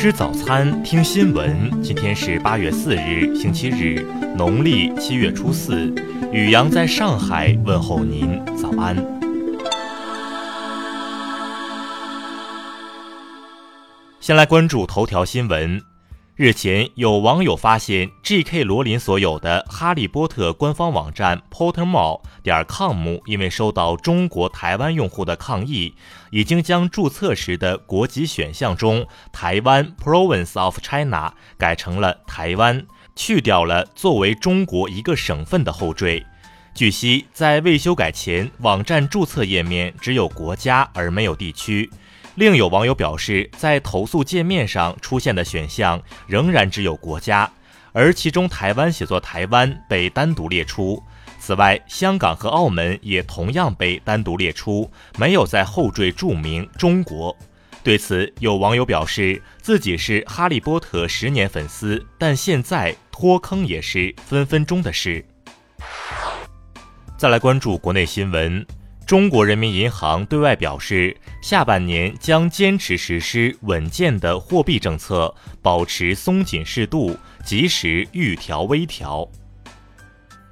吃早餐，听新闻。今天是八月四日，星期日，农历七月初四。宇阳在上海问候您，早安。先来关注头条新闻。日前，有网友发现，G.K. 罗琳所有的《哈利波特》官方网站 Pottermore 点 com 因为收到中国台湾用户的抗议，已经将注册时的国籍选项中“台湾 Province of China” 改成了“台湾”，去掉了作为中国一个省份的后缀。据悉，在未修改前，网站注册页面只有国家而没有地区。另有网友表示，在投诉界面上出现的选项仍然只有国家，而其中台湾写作“台湾”被单独列出。此外，香港和澳门也同样被单独列出，没有在后缀注明“中国”。对此，有网友表示自己是《哈利波特》十年粉丝，但现在脱坑也是分分钟的事。再来关注国内新闻。中国人民银行对外表示，下半年将坚持实施稳健的货币政策，保持松紧适度，及时预调微调。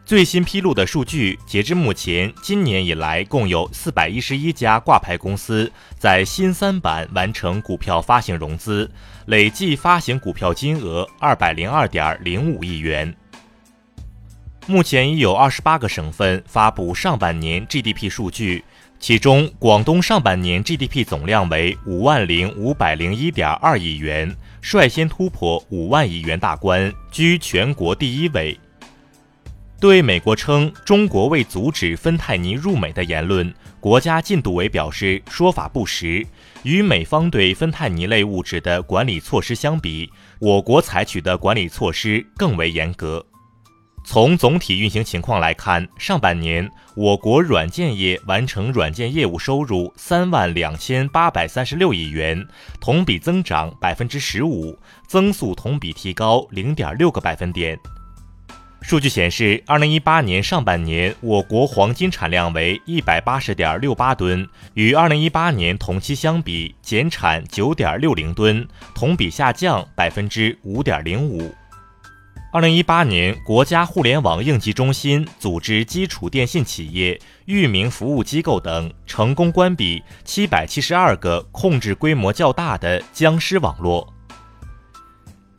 最新披露的数据，截至目前，今年以来共有四百一十一家挂牌公司在新三板完成股票发行融资，累计发行股票金额二百零二点零五亿元。目前已有二十八个省份发布上半年 GDP 数据，其中广东上半年 GDP 总量为五万零五百零一点二亿元，率先突破五万亿元大关，居全国第一位。对美国称中国为阻止芬太尼入美的言论，国家禁毒委表示说法不实。与美方对芬太尼类物质的管理措施相比，我国采取的管理措施更为严格。从总体运行情况来看，上半年我国软件业完成软件业务收入三万两千八百三十六亿元，同比增长百分之十五，增速同比提高零点六个百分点。数据显示，二零一八年上半年我国黄金产量为一百八十点六八吨，与二零一八年同期相比减产九点六零吨，同比下降百分之五点零五。二零一八年，国家互联网应急中心组织基础电信企业、域名服务机构等成功关闭七百七十二个控制规模较大的僵尸网络。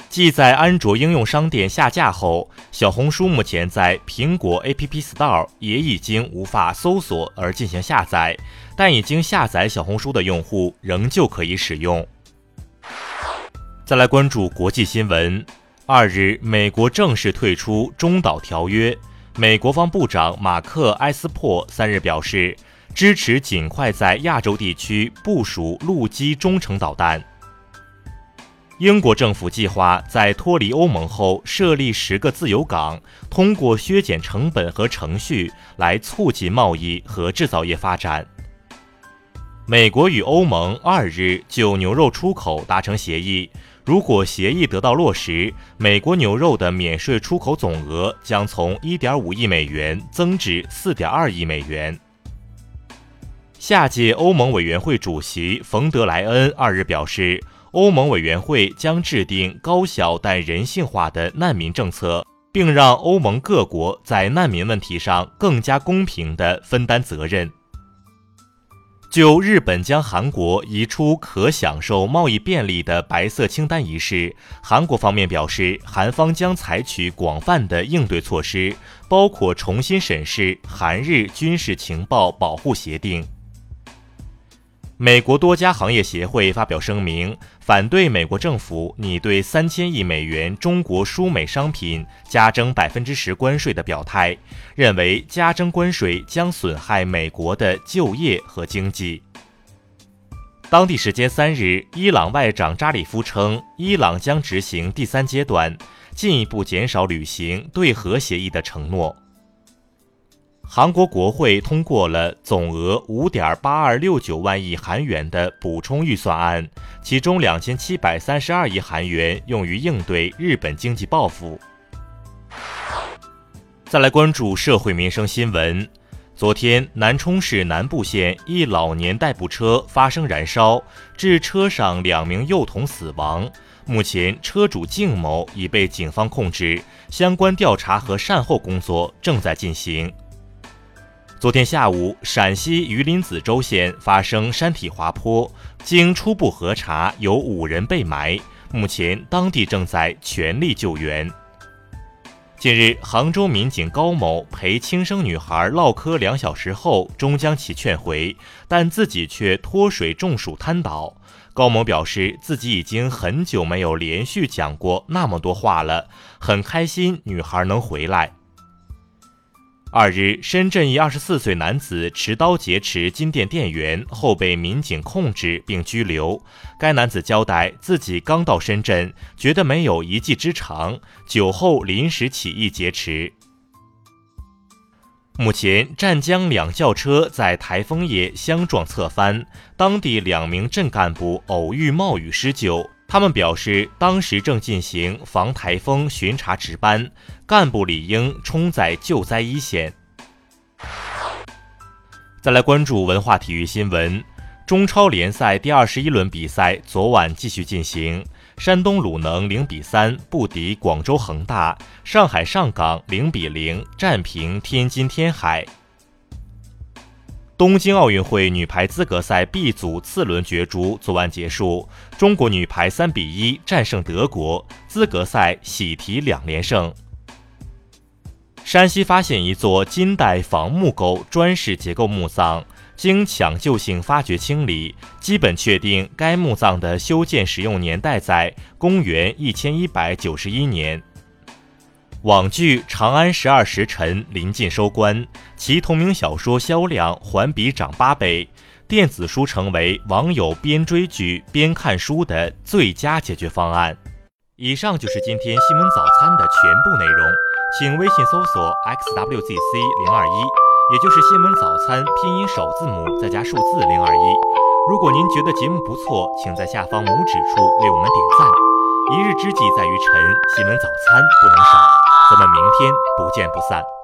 继在安卓应用商店下架后，小红书目前在苹果 App Store 也已经无法搜索而进行下载，但已经下载小红书的用户仍旧可以使用。再来关注国际新闻。二日，美国正式退出中导条约。美国防部长马克·埃斯珀三日表示，支持尽快在亚洲地区部署陆基中程导弹。英国政府计划在脱离欧盟后设立十个自由港，通过削减成本和程序来促进贸易和制造业发展。美国与欧盟二日就牛肉出口达成协议。如果协议得到落实，美国牛肉的免税出口总额将从1.5亿美元增至4.2亿美元。下届欧盟委员会主席冯德莱恩二日表示，欧盟委员会将制定高效但人性化的难民政策，并让欧盟各国在难民问题上更加公平地分担责任。就日本将韩国移出可享受贸易便利的白色清单一事，韩国方面表示，韩方将采取广泛的应对措施，包括重新审视韩日军事情报保护协定。美国多家行业协会发表声明，反对美国政府拟对三千亿美元中国输美商品加征百分之十关税的表态，认为加征关税将损害美国的就业和经济。当地时间三日，伊朗外长扎里夫称，伊朗将执行第三阶段，进一步减少履行对核协议的承诺。韩国国会通过了总额五点八二六九万亿韩元的补充预算案，其中两千七百三十二亿韩元用于应对日本经济报复。再来关注社会民生新闻，昨天，南充市南部县一老年代步车发生燃烧，致车上两名幼童死亡。目前，车主靳某已被警方控制，相关调查和善后工作正在进行。昨天下午，陕西榆林子洲县发生山体滑坡，经初步核查，有五人被埋，目前当地正在全力救援。近日，杭州民警高某陪轻生女孩唠嗑两小时后，终将其劝回，但自己却脱水中暑瘫倒。高某表示，自己已经很久没有连续讲过那么多话了，很开心女孩能回来。二日，深圳一二十四岁男子持刀劫持金店店员后被民警控制并拘留。该男子交代，自己刚到深圳，觉得没有一技之长，酒后临时起意劫持。目前，湛江两轿车在台风夜相撞侧翻，当地两名镇干部偶遇冒雨施救。他们表示，当时正进行防台风巡查值班，干部理应冲在救灾一线。再来关注文化体育新闻，中超联赛第二十一轮比赛昨晚继续进行，山东鲁能零比三不敌广州恒大，上海上港零比零战平天津天海。东京奥运会女排资格赛 B 组次轮角逐昨晚结束，中国女排三比一战胜德国，资格赛喜提两连胜。山西发现一座金代仿木构砖式结构墓葬，经抢救性发掘清理，基本确定该墓葬的修建使用年代在公元一千一百九十一年。网剧《长安十二时辰》临近收官，其同名小说销量环比涨八倍，电子书成为网友边追剧边看书的最佳解决方案。以上就是今天新闻早餐的全部内容，请微信搜索 xwzc 零二一，也就是新闻早餐拼音首字母再加数字零二一。如果您觉得节目不错，请在下方拇指处为我们点赞。一日之计在于晨，新闻早餐不能少。咱们明天不见不散。